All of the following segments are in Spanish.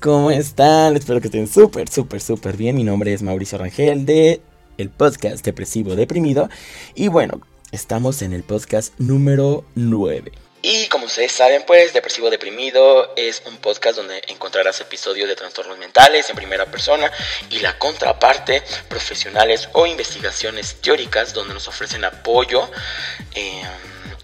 ¿Cómo están? Espero que estén súper, súper, súper bien. Mi nombre es Mauricio Rangel de el podcast Depresivo Deprimido. Y bueno, estamos en el podcast número 9. Y como ustedes saben, pues Depresivo Deprimido es un podcast donde encontrarás episodios de trastornos mentales en primera persona y la contraparte, profesionales o investigaciones teóricas donde nos ofrecen apoyo. Eh,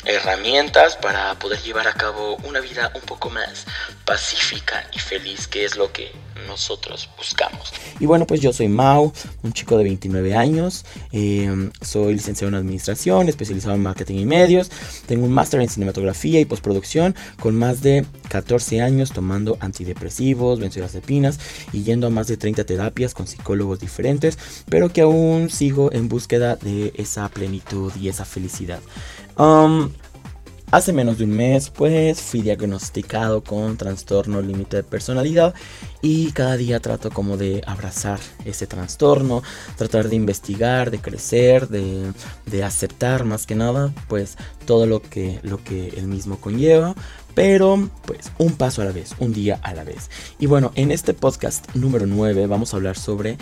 herramientas para poder llevar a cabo una vida un poco más pacífica y feliz, que es lo que nosotros buscamos. Y bueno, pues yo soy Mau, un chico de 29 años, em, soy licenciado en administración, especializado en marketing y medios, tengo un máster en cinematografía y postproducción, con más de 14 años tomando antidepresivos, benzodiazepinas y yendo a más de 30 terapias con psicólogos diferentes, pero que aún sigo en búsqueda de esa plenitud y esa felicidad. Um, hace menos de un mes, pues fui diagnosticado con trastorno límite de personalidad y cada día trato como de abrazar ese trastorno, tratar de investigar, de crecer, de, de aceptar más que nada, pues todo lo que, lo que el mismo conlleva pero pues un paso a la vez, un día a la vez. Y bueno, en este podcast número 9 vamos a hablar sobre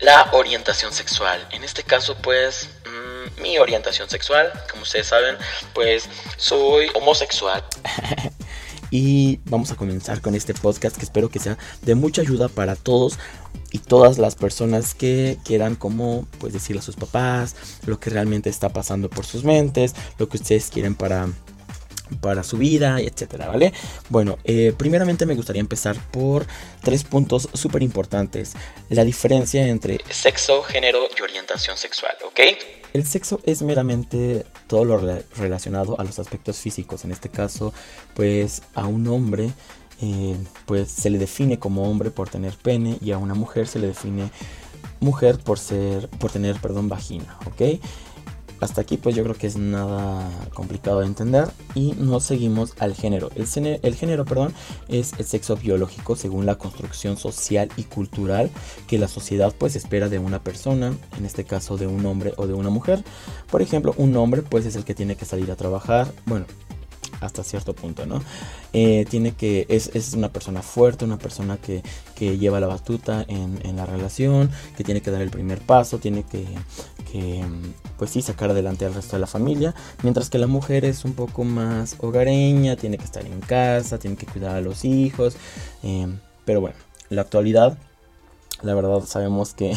la orientación sexual. En este caso pues mi orientación sexual, como ustedes saben, pues soy homosexual. y vamos a comenzar con este podcast que espero que sea de mucha ayuda para todos y todas las personas que quieran como pues decirle a sus papás lo que realmente está pasando por sus mentes, lo que ustedes quieren para para su vida, etcétera, ¿vale? Bueno, eh, primeramente me gustaría empezar por tres puntos súper importantes. La diferencia entre sexo, género y orientación sexual, ¿ok? El sexo es meramente todo lo relacionado a los aspectos físicos. En este caso, pues a un hombre, eh, pues se le define como hombre por tener pene y a una mujer se le define mujer por ser, por tener, perdón, vagina, ¿ok? Hasta aquí pues yo creo que es nada complicado de entender y nos seguimos al género. El, el, género perdón, es el sexo biológico según la construcción social y cultural que la sociedad pues espera de una persona, en este caso de un hombre o de una mujer. Por ejemplo, un hombre pues es el que tiene que salir a trabajar, bueno, hasta cierto punto, ¿no? Eh, tiene que, es, es, una persona fuerte, una persona que, que lleva la batuta en, en, la relación, que tiene que dar el primer paso, tiene que, que, pues sí, sacar adelante al resto de la familia, mientras que la mujer es un poco más hogareña, tiene que estar en casa, tiene que cuidar a los hijos, eh, pero bueno, en la actualidad, la verdad sabemos que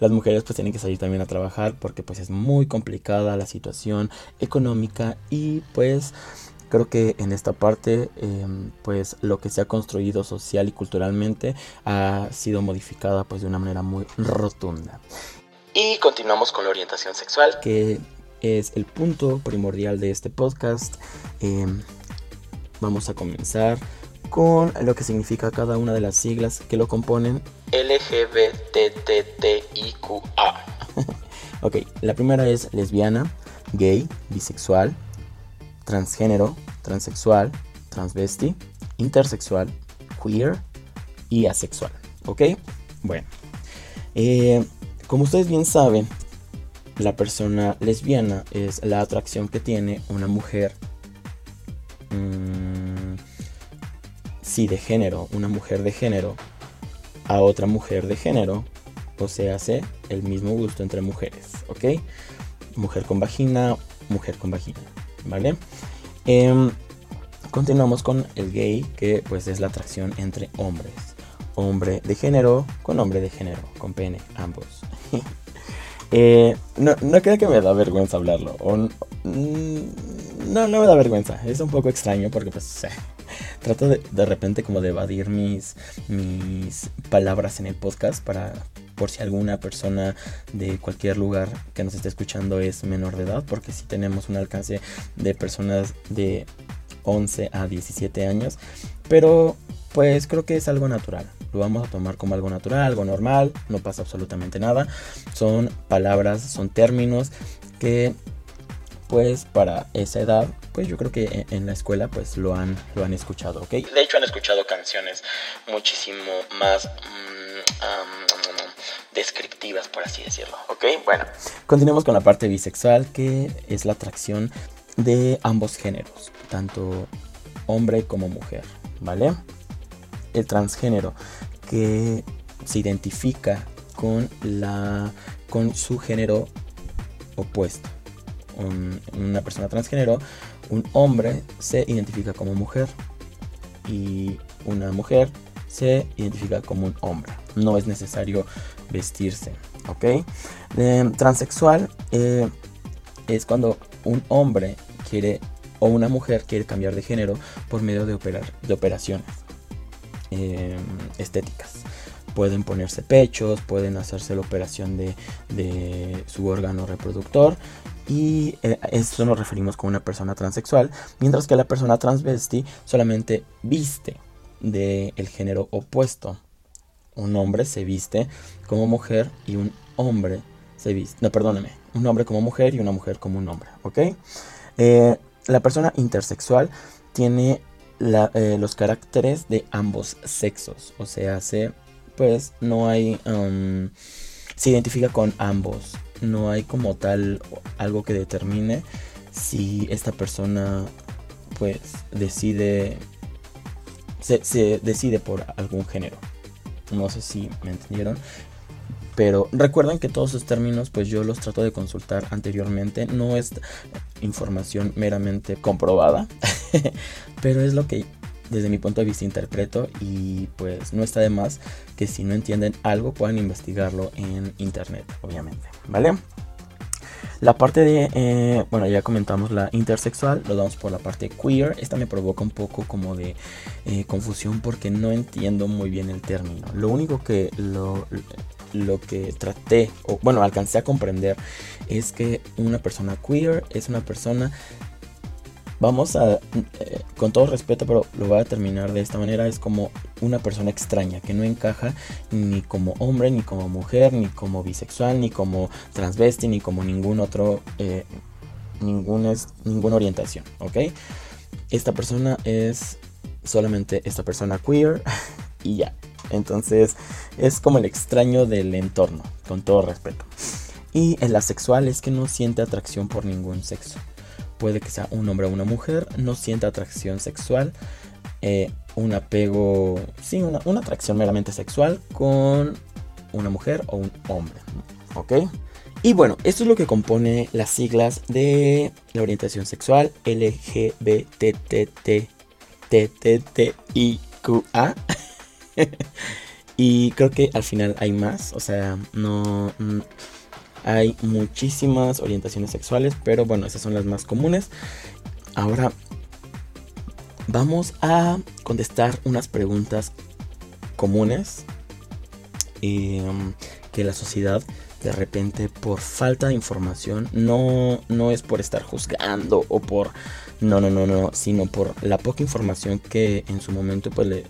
las mujeres pues tienen que salir también a trabajar porque pues es muy complicada la situación económica y pues creo que en esta parte em, pues lo que se ha construido social y culturalmente ha sido modificada pues de una manera muy rotunda. Y continuamos con la orientación sexual. Que es el punto primordial de este podcast. Em, vamos a comenzar con lo que significa cada una de las siglas que lo componen LGBTTIQA. ok, la primera es lesbiana, gay, bisexual, transgénero, transexual, transvesti, intersexual, queer y asexual. ¿Ok? Bueno. Eh, como ustedes bien saben, la persona lesbiana es la atracción que tiene una mujer. Mmm, sí, de género, una mujer de género a otra mujer de género, o sea, hace el mismo gusto entre mujeres, ¿ok? Mujer con vagina, mujer con vagina, ¿vale? Em, continuamos con el gay, que pues es la atracción entre hombres. Hombre de género con hombre de género, con pene, ambos. Eh, no, no creo que me da vergüenza hablarlo. Mm, no, no me da vergüenza. Es un poco extraño porque pues trato de, de repente como de evadir mis, mis palabras en el podcast para por si alguna persona de cualquier lugar que nos esté escuchando es menor de edad, porque si tenemos un alcance de personas de 11 a 17 años, pero pues creo que es algo natural. Lo vamos a tomar como algo natural, algo normal, no pasa absolutamente nada. Son palabras, son términos que pues para esa edad, pues yo creo que en la escuela pues lo han, lo han escuchado, ¿ok? De hecho han escuchado canciones muchísimo más mm, descriptivas, por así decirlo, ¿ok? Bueno, continuemos con la parte bisexual, que es la atracción de ambos géneros, tanto hombre como mujer, ¿vale? el transgénero que se identifica con, la, con su género opuesto. una persona transgénero, un hombre se identifica como mujer y una mujer se identifica como un hombre. No es necesario vestirse, ¿ok? Eh, transexual es cuando un hombre quiere o una mujer quiere cambiar de género por medio de, operar, de operaciones eh, estéticas. Pueden ponerse pechos, pueden hacerse la operación de, su órgano reproductor y a esto nos referimos con una persona transexual, mientras que la persona transvesti solamente viste del género opuesto. Un hombre se viste como mujer y un hombre se viste, no, perdóname, un hombre como mujer y una mujer como un hombre, ¿ok? Eh, la persona intersexual tiene eh, los caracteres de ambos sexos, o sea, se, pues no hay, um, se identifica con ambos, no hay como tal algo que determine si esta persona pues decide se, decide por algún género. No sé si me entendieron. Pero recuerden que todos esos términos pues yo los trato de consultar anteriormente. No es información meramente comprobada. pero es lo que desde mi punto de vista interpreto y pues no está de más que si no entienden algo puedan investigarlo en internet, obviamente, ¿vale? La parte de, eh, bueno, ya comentamos la intersexual, lo damos por la parte queer. Esta me provoca un poco como de eh, confusión porque no entiendo muy bien el término. Lo único que lo, lo que traté, o bueno, alcancé a comprender, es que una persona queer es una persona vamos a, eh, con todo respeto, pero lo voy a terminar de esta manera, es como una persona extraña que no encaja ni como hombre, ni como mujer, ni como bisexual, ni como transvesti, ni como ningún otro, eh, ninguna orientación, ¿ok? Esta persona es solamente esta persona queer y ya. Entonces es como el extraño del entorno, con todo respeto. Y en la sexual es que no siente atracción por ningún sexo puede que sea un hombre o una mujer, no sienta atracción sexual, eh, un apego, sí, una, atracción meramente sexual con una mujer o un hombre. ¿Ok? Y bueno, esto es lo que compone las siglas de la orientación sexual LGBTTTTTIQA. y creo que al final hay más, o sea, no hay muchísimas orientaciones sexuales, pero bueno, esas son las más comunes. Ahora vamos a contestar unas preguntas comunes em, que la sociedad de repente por falta de información no, no es por estar juzgando o por no no no no sino por la poca información que en su momento pues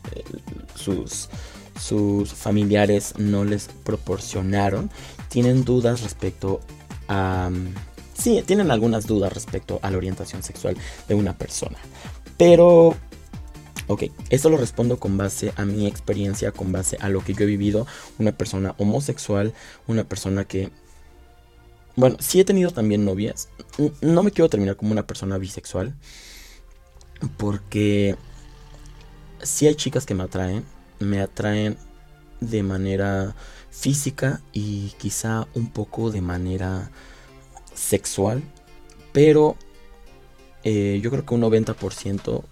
sus sus familiares no les proporcionaron, tienen dudas respecto a... Sí, tienen algunas dudas respecto a la orientación sexual de una persona. Pero Ok, esto lo respondo con base a mi experiencia, con base a lo que yo he vivido. Una persona homosexual, una persona que... Bueno, sí he tenido también novias. No me quiero terminar como una persona bisexual. Porque sí hay chicas que me atraen me atraen de manera física y quizá un poco de manera sexual, pero eh, yo creo que un 90%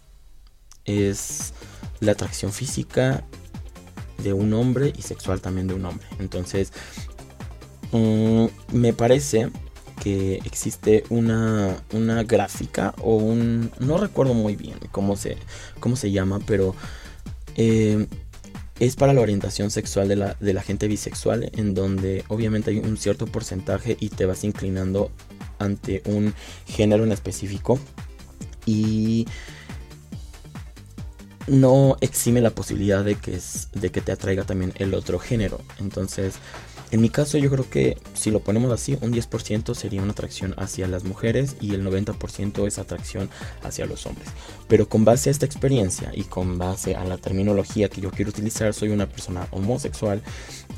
es la atracción física de un hombre y sexual también de un hombre. Entonces, mm, me parece que existe una, una gráfica o un... No recuerdo muy bien cómo se, cómo se llama, pero... Eh, es para la orientación sexual de la, de la gente bisexual, en donde obviamente hay un cierto porcentaje y te vas inclinando ante un género en específico. Y no exime la posibilidad de que, de que te atraiga también el otro género. Entonces, En mi caso yo creo que si lo ponemos así, un 10% sería una atracción hacia las mujeres y el 90% es atracción hacia los hombres. Pero con base a esta experiencia y con base a la terminología que yo quiero utilizar, soy una persona homosexual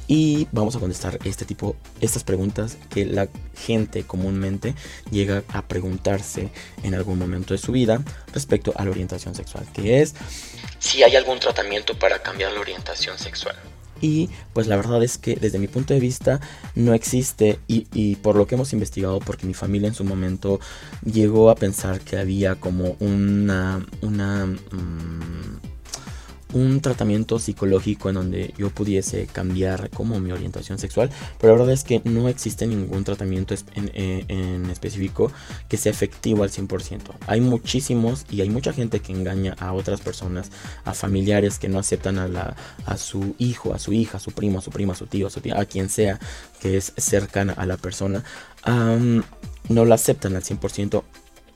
y vamos a contestar este tipo, estas preguntas que la gente comúnmente llega a preguntarse en algún momento de su vida respecto a la orientación sexual, que es si hay algún tratamiento para cambiar la orientación sexual. Y pues la verdad es que desde mi punto de vista no existe y, por lo que hemos investigado, porque mi familia en su momento llegó a pensar que había como una, una mm, un tratamiento psicológico en donde yo pudiese cambiar como mi orientación sexual, pero la verdad es que no existe ningún tratamiento eh, en, específico que sea efectivo al 100%. Hay muchísimos y hay mucha gente que engaña a otras personas, a familiares que no aceptan a, la, a su hijo, a su hija, a su primo, a su prima, a su tío, a, su tía, a quien sea que es cercana a la persona. no la aceptan al 100%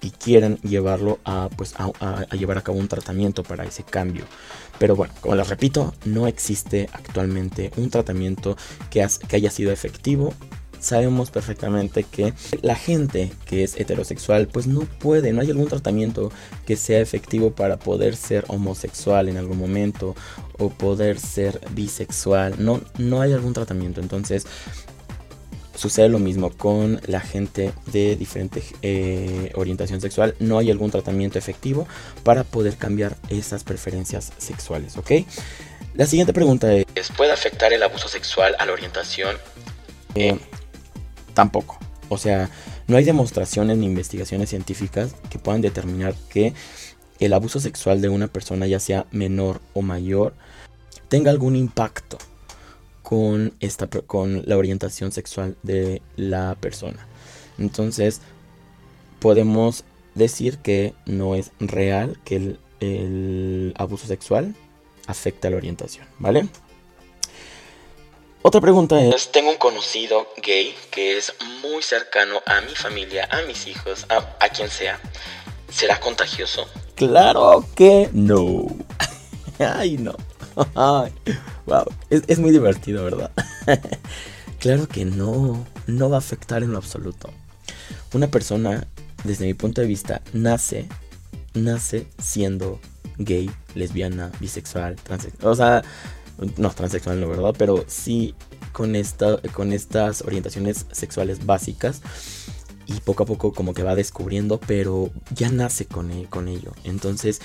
y quieren llevarlo a, pues, a, llevar a cabo un tratamiento para ese cambio. Pero bueno, como les repito, no existe actualmente un tratamiento que, que haya sido efectivo. Sabemos perfectamente que la gente que es heterosexual pues no puede, no hay algún tratamiento que sea efectivo para poder ser homosexual en algún momento o poder ser bisexual, no, no hay algún tratamiento, entonces Sucede lo mismo con la gente de diferente eh, orientación sexual. No hay algún tratamiento efectivo para poder cambiar esas preferencias sexuales, ¿ok? La siguiente pregunta es, ¿puede afectar el abuso sexual a la orientación? Eh, tampoco. O sea, no hay demostraciones ni investigaciones científicas que puedan determinar que el abuso sexual de una persona, ya sea menor o mayor, tenga algún impacto con, esta, con la orientación sexual de la persona. Entonces, podemos decir que no es real que el, abuso sexual afecte a la orientación, ¿vale? Otra pregunta es, tengo un conocido gay que es muy cercano a mi familia, a mis hijos, a, a quien sea. ¿Será contagioso? Claro que no. Ay, no. wow, es, muy divertido, ¿verdad? claro que no, no va a afectar en lo absoluto. Una persona, desde mi punto de vista, nace, nace siendo gay, lesbiana, bisexual, transexual. O sea, no transexual, no, ¿verdad? Pero sí con, esta, con estas orientaciones sexuales básicas y poco a poco como que va descubriendo, pero ya nace con, e, con ello. Entonces,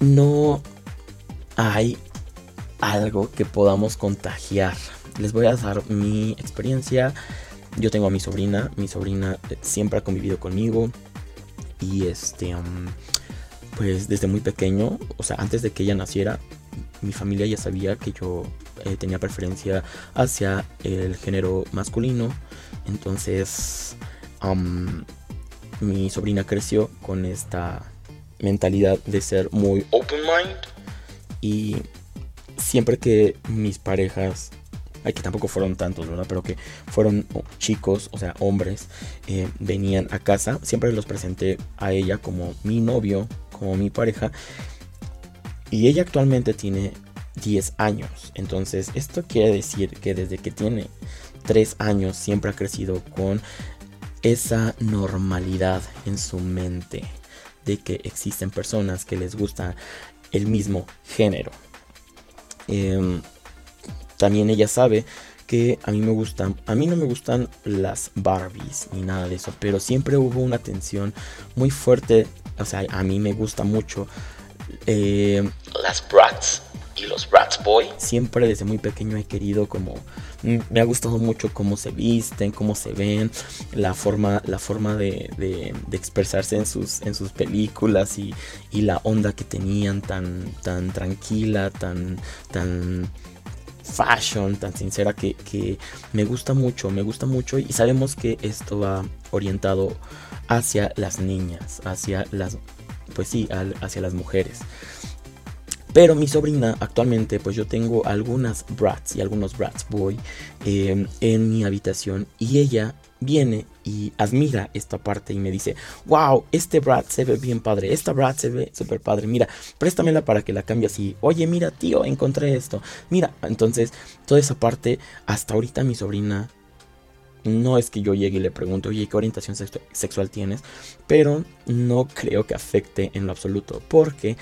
no, hay algo que podamos contagiar. Les voy a dar mi experiencia. Yo tengo a mi sobrina, mi sobrina eh, siempre ha convivido conmigo y este pues desde muy pequeño, o sea, antes de que ella naciera, mi familia ya sabía que yo eh, tenía preferencia hacia el género masculino. Entonces, mi sobrina creció con esta mentalidad de ser muy open mind y siempre que mis parejas, ay, que tampoco fueron tantos, ¿verdad? Pero que fueron chicos, o sea, hombres, eh, venían a casa, siempre los presenté a ella como mi novio, como mi pareja. Y ella actualmente tiene 10 años. Entonces, esto quiere decir que desde que tiene 3 años siempre ha crecido con esa normalidad en su mente de que existen personas que les gusta el mismo género. Em, también ella sabe que a mí me gustan, a mí no me gustan las Barbies ni nada de eso, pero siempre hubo una tensión muy fuerte, o sea, a mí me gusta mucho em, las Bratz los Bratz Boy. Siempre desde muy pequeño he querido como mm, me ha gustado mucho cómo se visten, cómo se ven, la forma, la forma de, expresarse en sus, en sus películas y, y, la onda que tenían tan, tan tranquila, tan, tan fashion, tan sincera que me gusta mucho, me gusta mucho y sabemos que esto va orientado hacia las niñas, hacia las, pues sí, hacia las mujeres. Pero mi sobrina actualmente, pues yo tengo algunas brats y algunos brats boy em, en mi habitación y ella viene y admira esta parte y me dice, wow, este brat se ve bien padre, esta brat se ve súper padre, mira, préstamela para que la cambie así, oye, mira, tío, encontré esto, mira, entonces toda esa parte, hasta ahorita mi sobrina no es que yo llegue y le pregunte, oye, ¿qué orientación sexual tienes? Pero no creo que afecte en lo absoluto, porque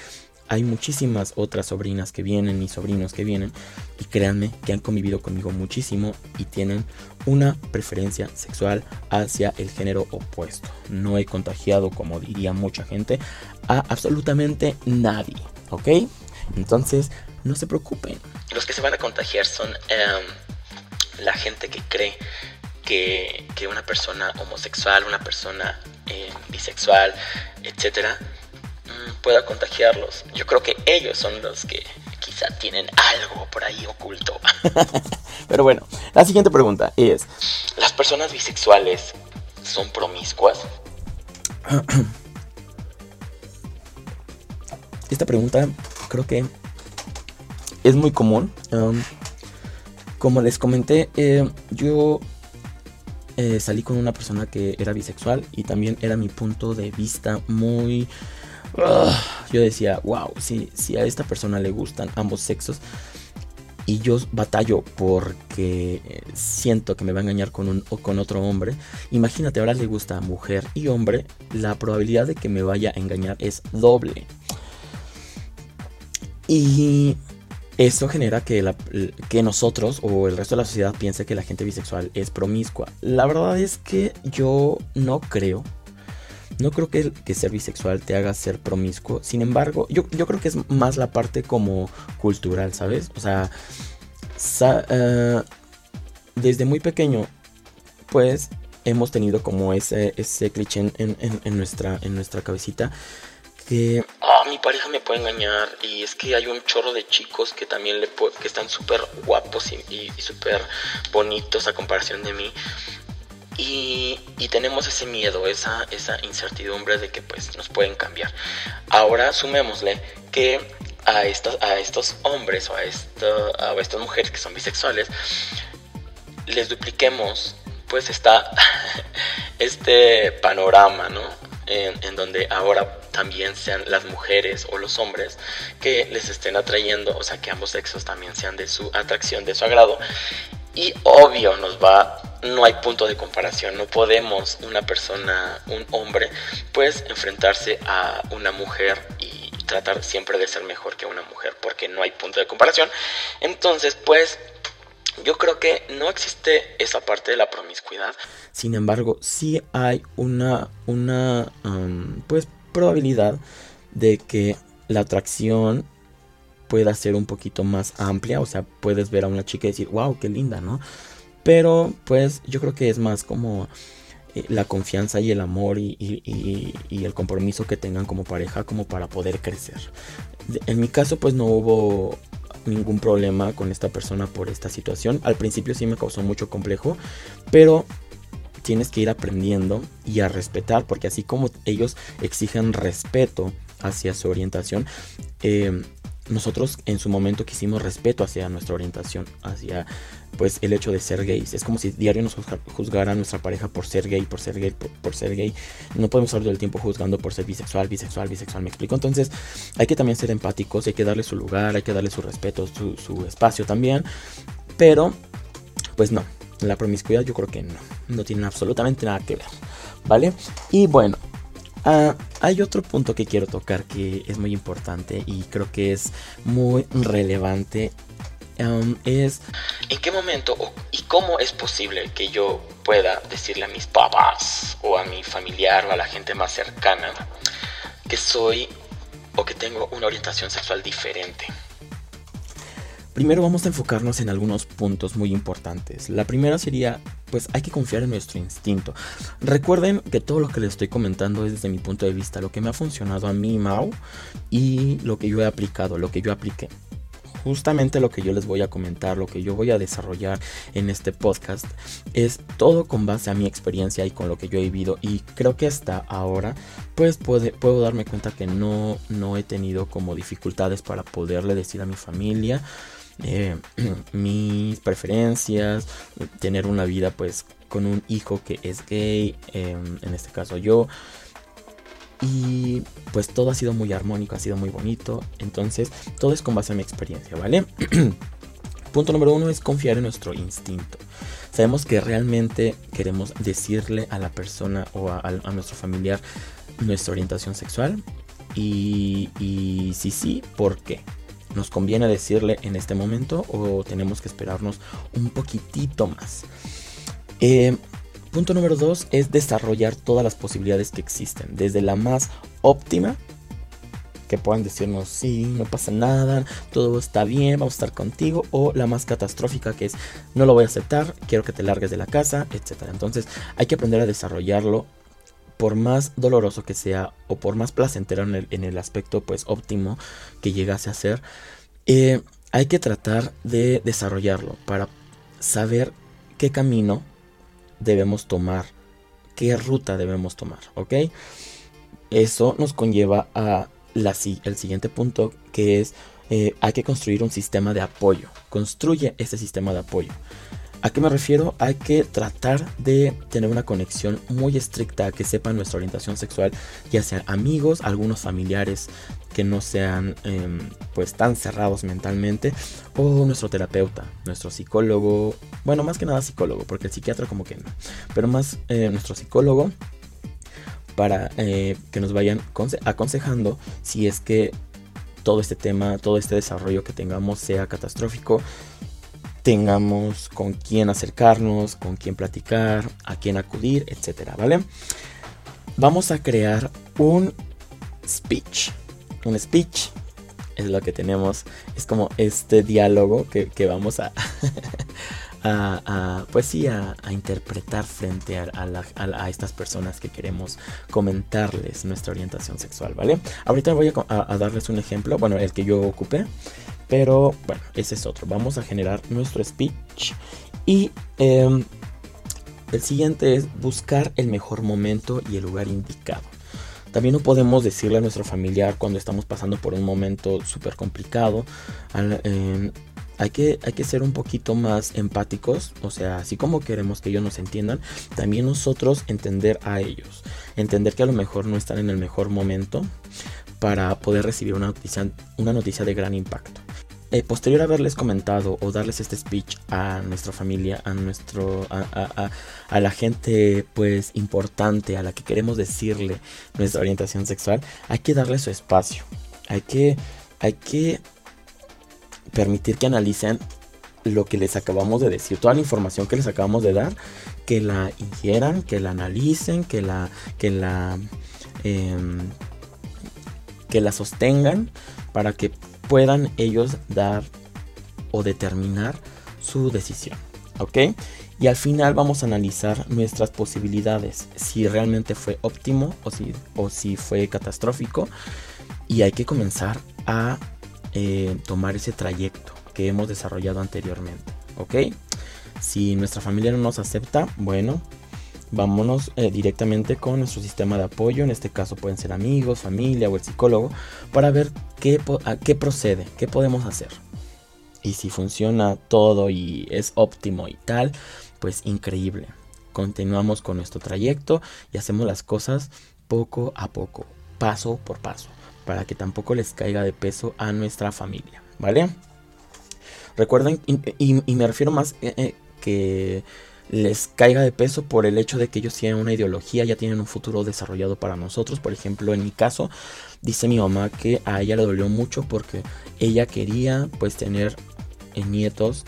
hay muchísimas otras sobrinas que vienen y sobrinos que vienen y créanme que han convivido conmigo muchísimo y tienen una preferencia sexual hacia el género opuesto. No he contagiado, como diría mucha gente, a absolutamente nadie, ¿ok? Entonces, no se preocupen. Los que se van a contagiar son em, la gente que cree que, una persona homosexual, una persona em, bisexual, etcétera, pueda contagiarlos. Yo creo que ellos son los que quizá tienen algo por ahí oculto. Pero bueno, la siguiente pregunta es, ¿las personas bisexuales son promiscuas? Esta pregunta creo que es muy común. Um, como les comenté, eh, yo eh, salí con una persona que era bisexual y también era mi punto de vista muy yo decía, wow, si, a esta persona le gustan ambos sexos y yo batallo porque eh, siento que me va a engañar con un o con otro hombre, imagínate, ahora le gusta mujer y hombre, la probabilidad de que me vaya a engañar es doble. Y eso genera que nosotros o el resto de la sociedad piense que la gente bisexual es promiscua. La verdad es que yo no creo no creo que, que ser bisexual te haga ser promiscuo. Sin embargo, yo, creo que es más la parte como cultural, ¿sabes? O sea, eh, desde muy pequeño, pues hemos tenido como ese, ese cliché en, nuestra, en nuestra cabecita que ah, mi pareja me puede engañar y es que hay un chorro de chicos que también le que están súper guapos y, y súper bonitos a comparación de mí y, tenemos ese miedo, esa, esa incertidumbre de que pues nos pueden cambiar. Ahora sumémosle que a estos, a estos hombres o a, a estas mujeres que son bisexuales les dupliquemos pues está este panorama, ¿no? En, en, donde ahora también sean las mujeres o los hombres que les estén atrayendo, o sea, que ambos sexos también sean de su atracción, de su agrado. Y obvio nos va no hay punto de comparación, no podemos una persona, un hombre, pues enfrentarse a una mujer y tratar siempre de ser mejor que una mujer, porque no hay punto de comparación. Entonces, pues yo creo que no existe esa parte de la promiscuidad. Sin embargo, sí hay una, una pues, probabilidad de que la atracción pueda ser un poquito más amplia. O sea, puedes ver a una chica y decir, wow, qué linda, ¿no? Pero pues yo creo que es más como eh, la confianza y el amor y, el compromiso que tengan como pareja como para poder crecer. En mi caso pues no hubo ningún problema con esta persona por esta situación. Al principio sí me causó mucho complejo, pero tienes que ir aprendiendo y a respetar, porque así como ellos exigen respeto hacia su orientación, eh, nosotros en su momento quisimos respeto hacia nuestra orientación, hacia pues el hecho de ser gays. Es como si diario nos juzgara a nuestra pareja por ser gay, por ser gay, por, ser gay. No podemos estar todo el tiempo juzgando por ser bisexual, bisexual, bisexual, me explico. Entonces hay que también ser empáticos, hay que darle su lugar, hay que darle su respeto, su, su espacio también. Pero, pues no, la promiscuidad yo creo que no, no tiene absolutamente nada que ver, ¿vale? Y bueno, Ah, hay otro punto que quiero tocar que es muy importante y creo que es muy relevante. Es en qué momento y cómo es posible que yo pueda decirle a mis papás o a mi familiar o a la gente más cercana que soy o que tengo una orientación sexual diferente. Primero vamos a enfocarnos en algunos puntos muy importantes. La primera sería, pues hay que confiar en nuestro instinto. Recuerden que todo lo que les estoy comentando es desde mi punto de vista, lo que me ha funcionado a mí, Mau, y lo que yo he aplicado, lo que yo apliqué. justamente lo que yo les voy a comentar, lo que yo voy a desarrollar en este podcast, es todo con base a mi experiencia y con lo que yo he vivido. Y creo que hasta ahora, pues puedo darme cuenta que no, no he tenido como dificultades para poderle decir a mi familia. Eh, mis preferencias, tener una vida pues con un hijo que es gay, em, en este caso yo. Y pues todo ha sido muy armónico, ha sido muy bonito. Entonces, todo es con base en mi experiencia, ¿vale? Punto número uno es confiar en nuestro instinto. Sabemos que realmente queremos decirle a la persona o a, nuestro familiar nuestra orientación sexual. Y, y si sí, ¿por qué? ¿Nos conviene decirle en este momento o tenemos que esperarnos un poquitito más? Eh, punto número dos es desarrollar todas las posibilidades que existen, desde la más óptima, que puedan decirnos, sí, no pasa nada, todo está bien, vamos a estar contigo, o la más catastrófica que es, no lo voy a aceptar, quiero que te largues de la casa, etc. Entonces hay que aprender a desarrollarlo por más doloroso que sea o por más placentero en el, aspecto pues óptimo que llegase a ser, eh, hay que tratar de desarrollarlo para saber qué camino debemos tomar, qué ruta debemos tomar, ¿ok? Eso nos conlleva a la, el siguiente punto que es eh, hay que construir un sistema de apoyo. Construye ese sistema de apoyo. ¿A qué me refiero? Hay que tratar de tener una conexión muy estricta, que sepan nuestra orientación sexual, ya sean amigos, algunos familiares que no sean em, pues tan cerrados mentalmente, o nuestro terapeuta, nuestro psicólogo, bueno, más que nada psicólogo, porque el psiquiatra como que no, pero más eh, nuestro psicólogo para eh, que nos vayan aconsejando si es que todo este tema, todo este desarrollo que tengamos sea catastrófico tengamos con quién acercarnos, con quién platicar, a quién acudir, etcétera, ¿vale? Vamos a crear un speech. Un speech es lo que tenemos, es como este diálogo que, vamos a, a, pues sí, a, interpretar frente a, estas personas que queremos comentarles nuestra orientación sexual, ¿vale? Ahorita voy a, darles un ejemplo, bueno, el que yo ocupé, pero bueno, ese es otro. Vamos a generar nuestro speech. Y em, el siguiente es buscar el mejor momento y el lugar indicado. También no podemos decirle a nuestro familiar cuando estamos pasando por un momento súper complicado. Em, hay que, hay que ser un poquito más empáticos, o sea, así como queremos que ellos nos entiendan, también nosotros entender a ellos, entender que a lo mejor no están en el mejor momento para poder recibir una noticia, una noticia de gran impacto. Eh, posterior a haberles comentado o darles este speech a nuestra familia, a nuestro, a, a, la gente pues importante, a la que queremos decirle nuestra orientación sexual, hay que darle su espacio. Hay que, hay que permitir que analicen lo que les acabamos de decir, toda la información que les acabamos de dar, que la ingieran, que la analicen, que la, que la, em, que la sostengan para que puedan ellos dar o determinar su decisión. ¿Ok? Y al final vamos a analizar nuestras posibilidades, si realmente fue óptimo o si, o si fue catastrófico. Y hay que comenzar a eh, tomar ese trayecto que hemos desarrollado anteriormente. ¿Ok? Si nuestra familia no nos acepta, bueno, vámonos eh, directamente con nuestro sistema de apoyo, en este caso pueden ser amigos, familia o el psicólogo, para ver qué, qué procede, qué podemos hacer. Y si funciona todo y es óptimo y tal, pues increíble. Continuamos con nuestro trayecto y hacemos las cosas poco a poco, paso por paso, para que tampoco les caiga de peso a nuestra familia, ¿vale? Recuerden, y, me refiero más eh, eh, que les caiga de peso por el hecho de que ellos tienen una ideología, ya tienen un futuro desarrollado para nosotros. Por ejemplo, en mi caso, dice mi mamá que a ella le dolió mucho porque ella quería pues tener eh, nietos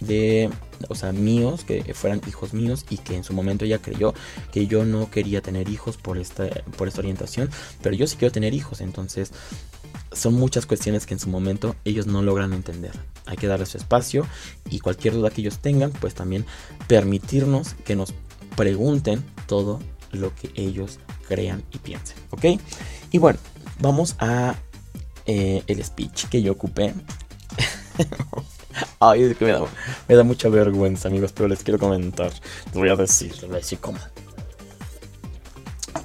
de, o sea, míos, que fueran hijos míos y que en su momento ella creyó que yo no quería tener hijos por esta, por esta orientación, pero yo sí quiero tener hijos, entonces son muchas cuestiones que en su momento ellos no logran entender. Hay que darles espacio y cualquier duda que ellos tengan, pues también permitirnos que nos pregunten todo lo que ellos crean y piensen, ¿ok? Y bueno, vamos a eh, el speech que yo ocupé. Ay, es que me da, me da mucha vergüenza, amigos, pero les quiero comentar. Les voy a decir, les voy a decir cómo.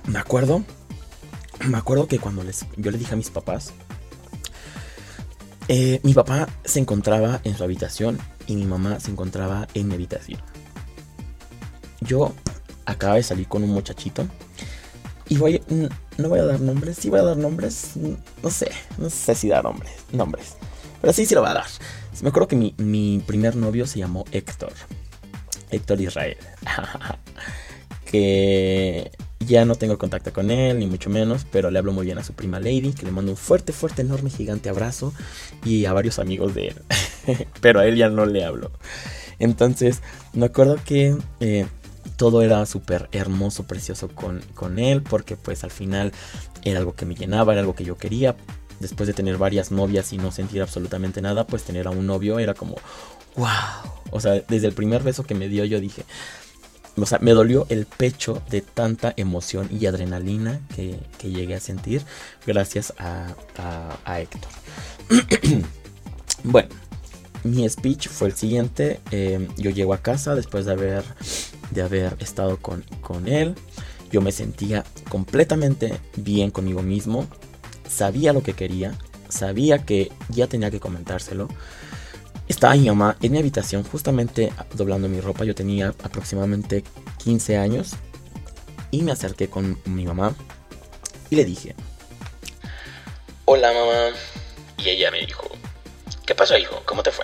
Me acuerdo, me acuerdo que cuando les, yo le dije a mis papás, eh, mi papá se encontraba en su habitación y mi mamá se encontraba en mi habitación. Yo acaba de salir con un muchachito y voy, no voy a dar nombres, sí voy a dar nombres, no sé, no sé si dar nombres, nombres, pero sí, sí lo voy a dar. Me acuerdo que mi, mi primer novio se llamó Héctor, Héctor Israel, que ya no tengo contacto con él, ni mucho menos, pero le hablo muy bien a su prima Lady, que le mando un fuerte, fuerte, enorme, gigante abrazo y a varios amigos de él. pero a él ya no le hablo. Entonces, me acuerdo que eh, todo era súper hermoso, precioso con, con él, porque pues al final era algo que me llenaba, era algo que yo quería. Después de tener varias novias y no sentir absolutamente nada, pues tener a un novio era como, wow. O sea, desde el primer beso que me dio yo dije, o sea, me dolió el pecho de tanta emoción y adrenalina que, llegué a sentir gracias a, Héctor. bueno, mi speech fue el siguiente. Eh, yo llego a casa después de haber, de haber estado con, con él. Yo me sentía completamente bien conmigo mismo. Sabía lo que quería. Sabía que ya tenía que comentárselo. Estaba mi mamá en mi habitación justamente doblando mi ropa. Yo tenía aproximadamente 15 años. Y me acerqué con mi mamá y le dije, hola mamá. Y ella me dijo, ¿qué pasó hijo? ¿Cómo te fue?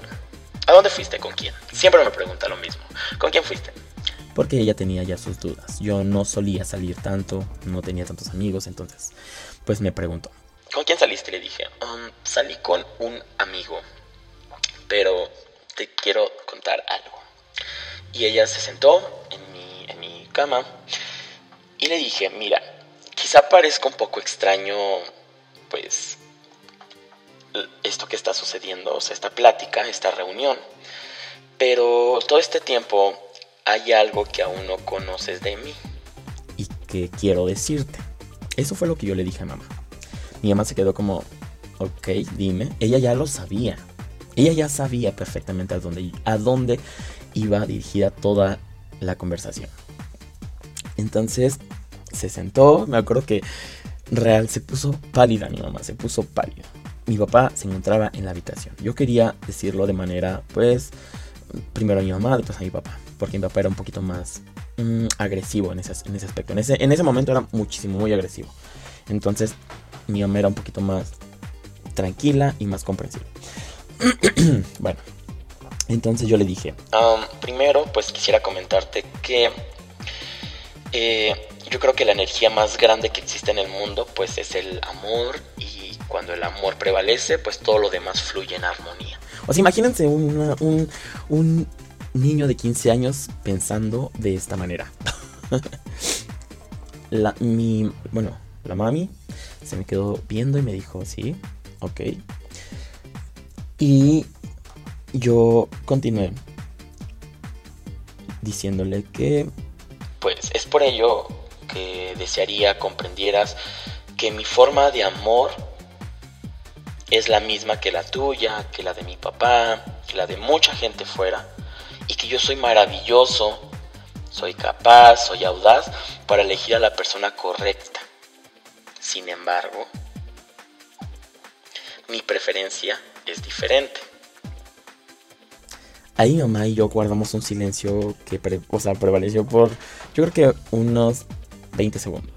¿A dónde fuiste? ¿Con quién? Siempre me pregunta lo mismo. ¿Con quién fuiste? Porque ella tenía ya sus dudas. Yo no solía salir tanto, no tenía tantos amigos, entonces pues me preguntó. ¿Con quién saliste? Le dije, um, salí con un amigo pero te quiero contar algo. Y ella se sentó en mi, en mi cama y le dije, mira, quizá parezca un poco extraño, pues, esto que está sucediendo, o sea, esta plática, esta reunión, pero todo este tiempo hay algo que aún no conoces de mí. Y que quiero decirte. Eso fue lo que yo le dije a mamá. Mi mamá se quedó como, ok, dime. Ella ya lo sabía. Ella ya sabía perfectamente a dónde, a dónde iba dirigida toda la conversación. Entonces se sentó, me acuerdo que real se puso pálida mi mamá, se puso pálida. Mi papá se encontraba en la habitación. Yo quería decirlo de manera, pues, primero a mi mamá, después a mi papá, porque mi papá era un poquito más mm, agresivo en ese, en ese aspecto. En ese, en ese momento era muchísimo, muy agresivo. Entonces mi mamá era un poquito más tranquila y más comprensiva. bueno, entonces yo le dije, primero pues quisiera comentarte que eh, yo creo que la energía más grande que existe en el mundo pues es el amor y cuando el amor prevalece pues todo lo demás fluye en armonía. O sea, imagínense un, un niño de 15 años pensando de esta manera. la, mi, bueno, la mami se me quedó viendo y me dijo, sí, ok. Y yo continué diciéndole que... Pues es por ello que desearía comprendieras que mi forma de amor es la misma que la tuya, que la de mi papá, que la de mucha gente fuera, y que yo soy maravilloso, soy capaz, soy audaz para elegir a la persona correcta. Sin embargo, mi preferencia es diferente. Ahí mamá y yo guardamos un silencio que o sea, prevaleció por yo creo que unos 20 segundos.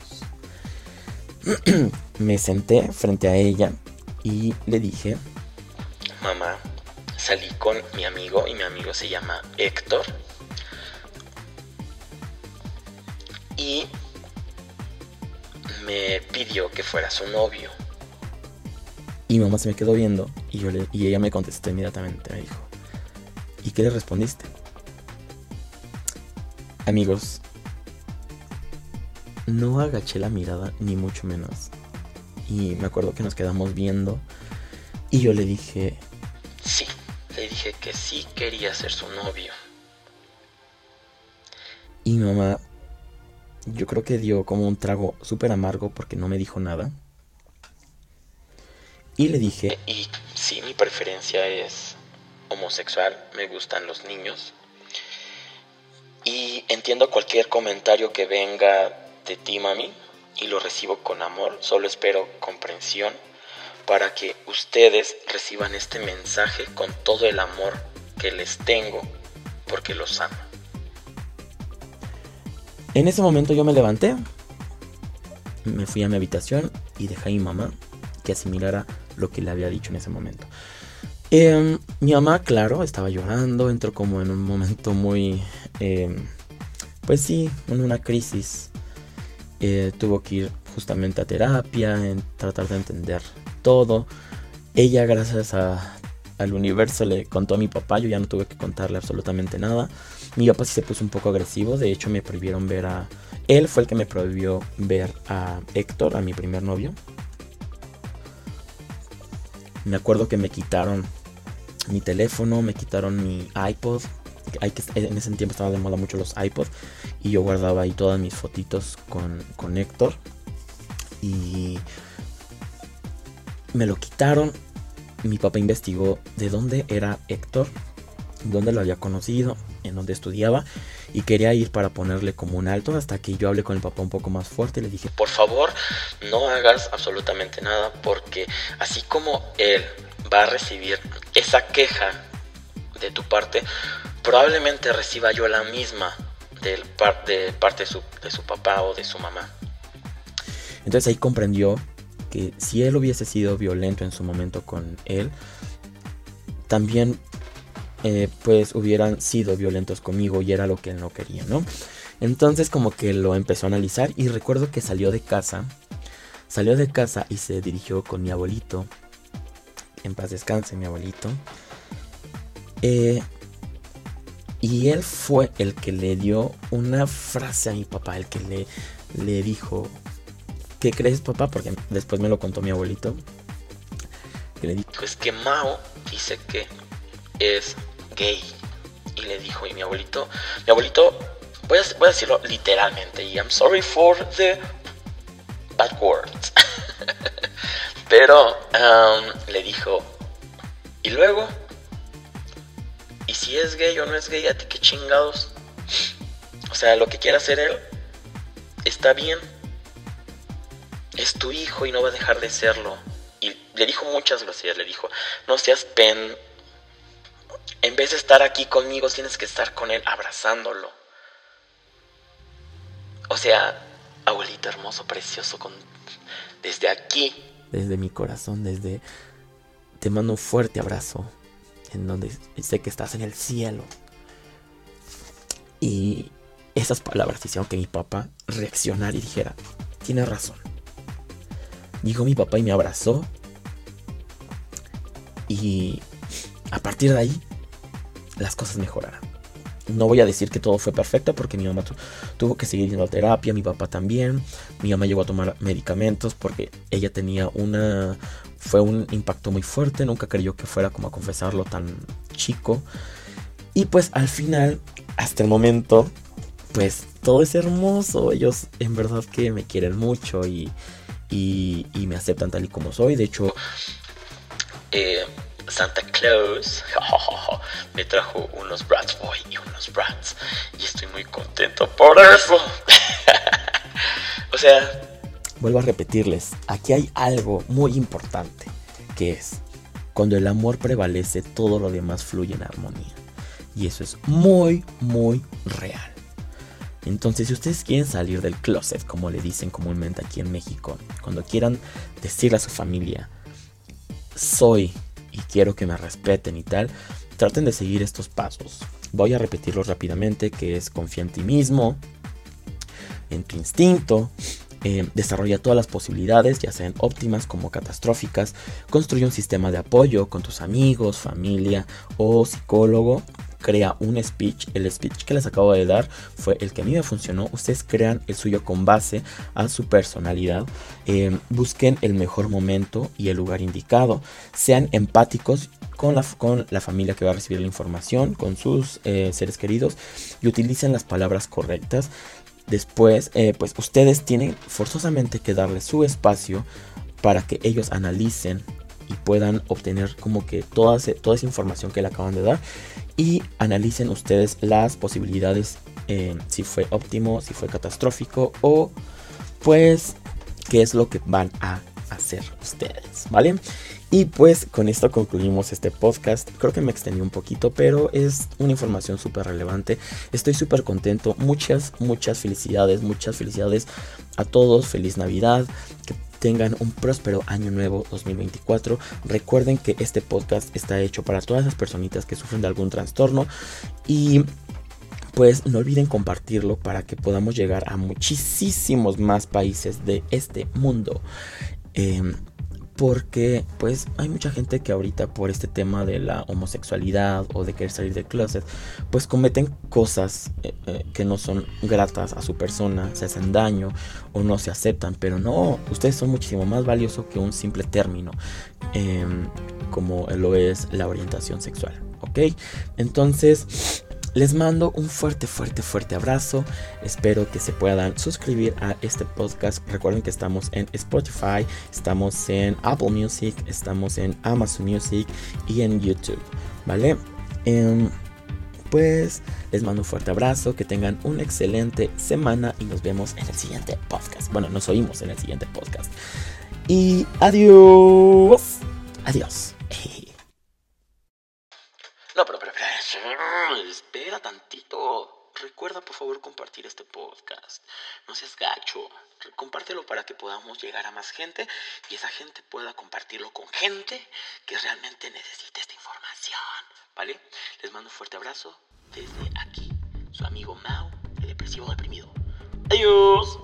Me senté frente a ella y le dije, mamá, salí con mi amigo y mi amigo se llama Héctor. Y me pidió que fuera su novio. Y mamá se me quedó viendo y, yo le, y ella me contestó inmediatamente. Me dijo, ¿y qué le respondiste? Amigos, no agaché la mirada ni mucho menos. Y me acuerdo que nos quedamos viendo y yo le dije, sí, le dije que sí quería ser su novio. Y mamá, yo creo que dio como un trago súper amargo porque no me dijo nada. Y le dije, y sí, mi preferencia es homosexual, me gustan los niños. Y entiendo cualquier comentario que venga de ti, mami, y lo recibo con amor. Solo espero comprensión para que ustedes reciban este mensaje con todo el amor que les tengo, porque los amo. En ese momento yo me levanté, me fui a mi habitación y dejé a mi mamá que asimilara lo que le había dicho en ese momento. Em, mi mamá, claro, estaba llorando, entró como en un momento muy, em, pues sí, en una crisis. Eh, tuvo que ir justamente a terapia, en tratar de entender todo. Ella, gracias al universo, le contó a mi papá, yo ya no tuve que contarle absolutamente nada. Mi papá sí se puso un poco agresivo, de hecho me prohibieron ver a... Él fue el que me prohibió ver a Héctor, a mi primer novio. Me acuerdo que me quitaron mi teléfono, me quitaron mi iPod. En ese tiempo estaban de moda mucho los iPod. Y yo guardaba ahí todas mis fotitos con, con Héctor. Y me lo quitaron. Mi papá investigó de dónde era Héctor, dónde lo había conocido, en dónde estudiaba. Y quería ir para ponerle como un alto hasta que yo hablé con el papá un poco más fuerte y le dije, por favor, no hagas absolutamente nada porque así como él va a recibir esa queja de tu parte, probablemente reciba yo la misma de parte de su, de su papá o de su mamá. Entonces ahí comprendió que si él hubiese sido violento en su momento con él, también eh, pues hubieran sido violentos conmigo y era lo que él no quería, ¿no? Entonces como que lo empezó a analizar y recuerdo que salió de casa, salió de casa y se dirigió con mi abuelito en paz descanse mi abuelito. Eh, y él fue el que le dio una frase a mi papá, el que le, le dijo, ¿qué crees papá? Porque después me lo contó mi abuelito. Que le dijo, es que Mao dice que es gay. Y le dijo, y mi abuelito, mi abuelito, voy a, decirlo literalmente, y I'm sorry for the bad words. Pero le dijo, ¿y luego? ¿Y si es gay o no es gay? ¿A ti qué chingados? O sea, lo que quiera hacer él está bien. Es tu hijo y no va a dejar de serlo. Y le dijo muchas groserías, le dijo, no seas pen. En vez de estar aquí conmigo, tienes que estar con él abrazándolo. O sea, abuelito hermoso, precioso, desde aquí desde mi corazón, desde... Te mando un fuerte abrazo, en donde sé que estás en el cielo. Y esas palabras hicieron que mi papá reaccionara y dijera, tiene razón. Llegó mi papá y me abrazó. Y a partir de ahí, las cosas mejoraron. No voy a decir que todo fue perfecto porque mi mamá tuvo que seguir yendo a terapia, mi papá también. Mi mamá llegó a tomar medicamentos porque ella tenía una... Fue un impacto muy fuerte, nunca creyó que fuera como a confesarlo tan chico. Y pues al final, hasta el momento, pues todo es hermoso. Ellos en verdad que me quieren mucho y, y, y me aceptan tal y como soy. De hecho, eh, Santa Claus me trajo unos Bratz Boy y unos Bratz. Y estoy muy contento por eso. o sea, vuelvo a repetirles, aquí hay algo muy importante, que es, cuando el amor prevalece, todo lo demás fluye en armonía. Y eso es muy, muy real. Entonces, si ustedes quieren salir del closet, como le dicen comúnmente aquí en México, cuando quieran decirle a su familia, soy y quiero que me respeten y tal, traten de seguir estos pasos. Voy a repetirlos rápidamente, que es confía en ti mismo, en tu instinto, eh, desarrolla todas las posibilidades, ya sean óptimas como catastróficas, construye un sistema de apoyo con tus amigos, familia o psicólogo, crea un speech. El speech que les acabo de dar fue el que a mí me funcionó. Ustedes crean el suyo con base a su personalidad. Eh, busquen el mejor momento y el lugar indicado. Sean empáticos con la, con la familia que va a recibir la información, con sus eh, seres queridos y utilicen las palabras correctas. Después, eh, pues ustedes tienen forzosamente que darle su espacio para que ellos analicen y puedan obtener como que toda, toda esa información que le acaban de dar y analicen ustedes las posibilidades eh, si fue óptimo, si fue catastrófico o pues qué es lo que van a hacer ustedes, ¿vale? Y pues con esto concluimos este podcast. Creo que me extendí un poquito, pero es una información súper relevante. Estoy súper contento. Muchas, muchas felicidades, muchas felicidades a todos. Feliz Navidad. Tengan un próspero año nuevo 2024. Recuerden que este podcast está hecho para todas las personitas que sufren de algún trastorno. Y pues no olviden compartirlo para que podamos llegar a muchísimos más países de este mundo. Em, porque pues hay mucha gente que ahorita por este tema de la homosexualidad o de querer salir del closet pues cometen cosas eh, eh, que no son gratas a su persona, se hacen daño o no se aceptan, pero no, ustedes son muchísimo más valiosos que un simple término em, como lo es la orientación sexual, ¿ok? Entonces les mando un fuerte, fuerte, fuerte abrazo. Espero que se puedan suscribir a este podcast. Recuerden que estamos en Spotify, estamos en Apple Music, estamos en Amazon Music y en YouTube. ¿Vale? Em, pues les mando un fuerte abrazo, que tengan una excelente semana y nos vemos en el siguiente podcast. Bueno, nos oímos en el siguiente podcast. Y adiós. Adiós. No, pero, pero, pero, espera tantito. Recuerda por favor compartir este podcast. No seas gacho. Compártelo para que podamos llegar a más gente y esa gente pueda compartirlo con gente que realmente necesite esta información. ¿Vale? Les mando un fuerte abrazo desde aquí, su amigo Mao, el depresivo deprimido. Adiós.